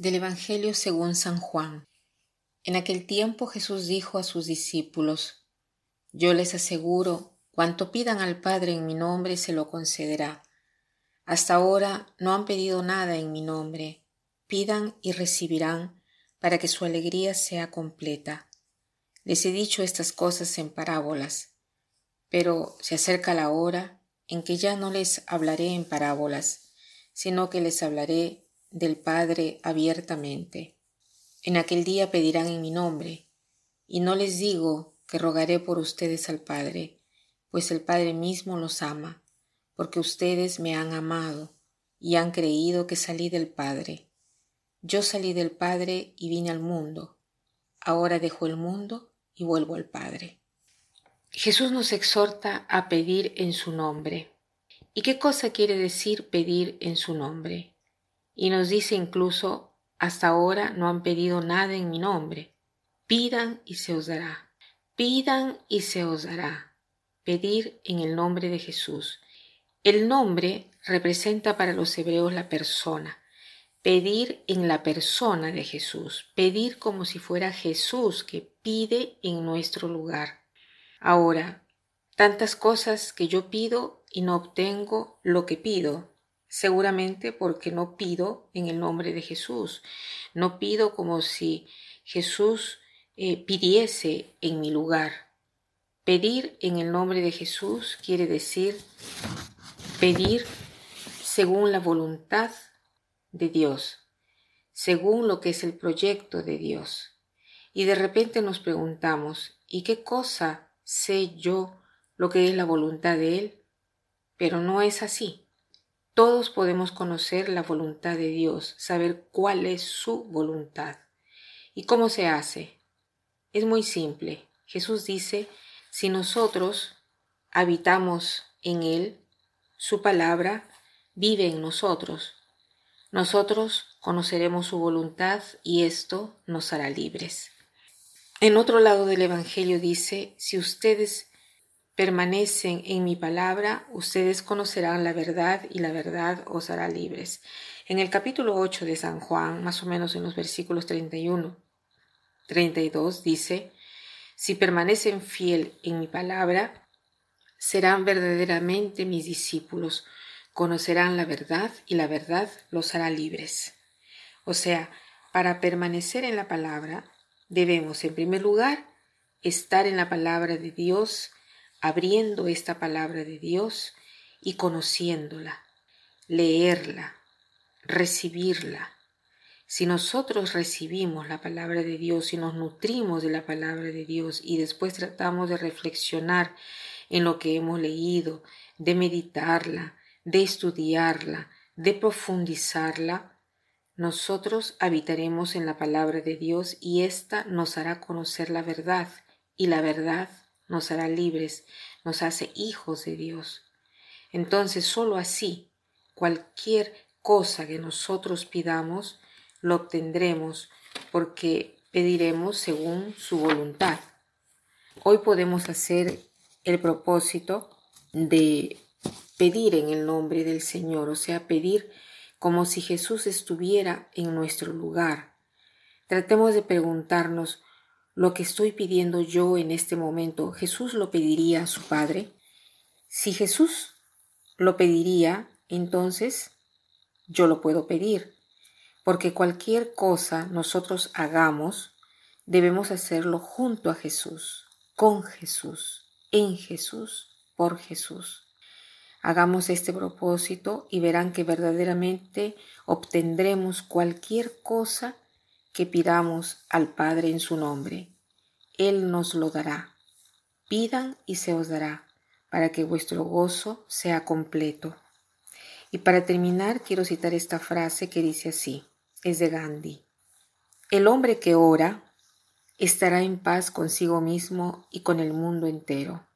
Del Evangelio según San Juan. En aquel tiempo Jesús dijo a sus discípulos, Yo les aseguro, cuanto pidan al Padre en mi nombre se lo concederá. Hasta ahora no han pedido nada en mi nombre. Pidan y recibirán para que su alegría sea completa. Les he dicho estas cosas en parábolas, pero se acerca la hora en que ya no les hablaré en parábolas, sino que les hablaré del Padre abiertamente. En aquel día pedirán en mi nombre, y no les digo que rogaré por ustedes al Padre, pues el Padre mismo los ama, porque ustedes me han amado y han creído que salí del Padre. Yo salí del Padre y vine al mundo. Ahora dejo el mundo y vuelvo al Padre. Jesús nos exhorta a pedir en su nombre. ¿Y qué cosa quiere decir pedir en su nombre? Y nos dice incluso, hasta ahora no han pedido nada en mi nombre. Pidan y se os dará. Pidan y se os dará. Pedir en el nombre de Jesús. El nombre representa para los hebreos la persona. Pedir en la persona de Jesús. Pedir como si fuera Jesús que pide en nuestro lugar. Ahora, tantas cosas que yo pido y no obtengo lo que pido, seguramente porque no pido en el nombre de Jesús, no pido como si Jesús eh, pidiese en mi lugar. Pedir en el nombre de Jesús quiere decir pedir según la voluntad de Dios, según lo que es el proyecto de Dios. Y de repente nos preguntamos, ¿y qué cosa sé yo lo que es la voluntad de Él? Pero no es así. Todos podemos conocer la voluntad de Dios, saber cuál es su voluntad. ¿Y cómo se hace? Es muy simple. Jesús dice, si nosotros habitamos en Él, su palabra vive en nosotros. Nosotros conoceremos su voluntad y esto nos hará libres. En otro lado del Evangelio dice, si ustedes permanecen en mi palabra, ustedes conocerán la verdad y la verdad os hará libres. En el capítulo 8 de San Juan, más o menos en los versículos 31, 32, dice, si permanecen fiel en mi palabra, serán verdaderamente mis discípulos, conocerán la verdad y la verdad los hará libres. O sea, para permanecer en la palabra, debemos, en primer lugar, estar en la palabra de Dios, abriendo esta palabra de Dios y conociéndola, leerla, recibirla. Si nosotros recibimos la palabra de Dios y nos nutrimos de la palabra de Dios y después tratamos de reflexionar en lo que hemos leído, de meditarla, de estudiarla, de profundizarla, nosotros habitaremos en la palabra de Dios y ésta nos hará conocer la verdad y la verdad nos hará libres, nos hace hijos de Dios. Entonces, sólo así, cualquier cosa que nosotros pidamos, lo obtendremos porque pediremos según su voluntad. Hoy podemos hacer el propósito de pedir en el nombre del Señor, o sea, pedir como si Jesús estuviera en nuestro lugar. Tratemos de preguntarnos, lo que estoy pidiendo yo en este momento, Jesús lo pediría a su Padre. Si Jesús lo pediría, entonces yo lo puedo pedir, porque cualquier cosa nosotros hagamos, debemos hacerlo junto a Jesús, con Jesús, en Jesús, por Jesús. Hagamos este propósito y verán que verdaderamente obtendremos cualquier cosa que pidamos al Padre en su nombre. Él nos lo dará. Pidan y se os dará, para que vuestro gozo sea completo. Y para terminar, quiero citar esta frase que dice así, es de Gandhi. El hombre que ora estará en paz consigo mismo y con el mundo entero.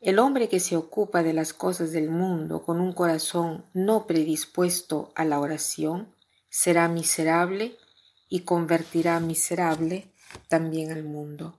El hombre que se ocupa de las cosas del mundo con un corazón no predispuesto a la oración será miserable y convertirá miserable también al mundo.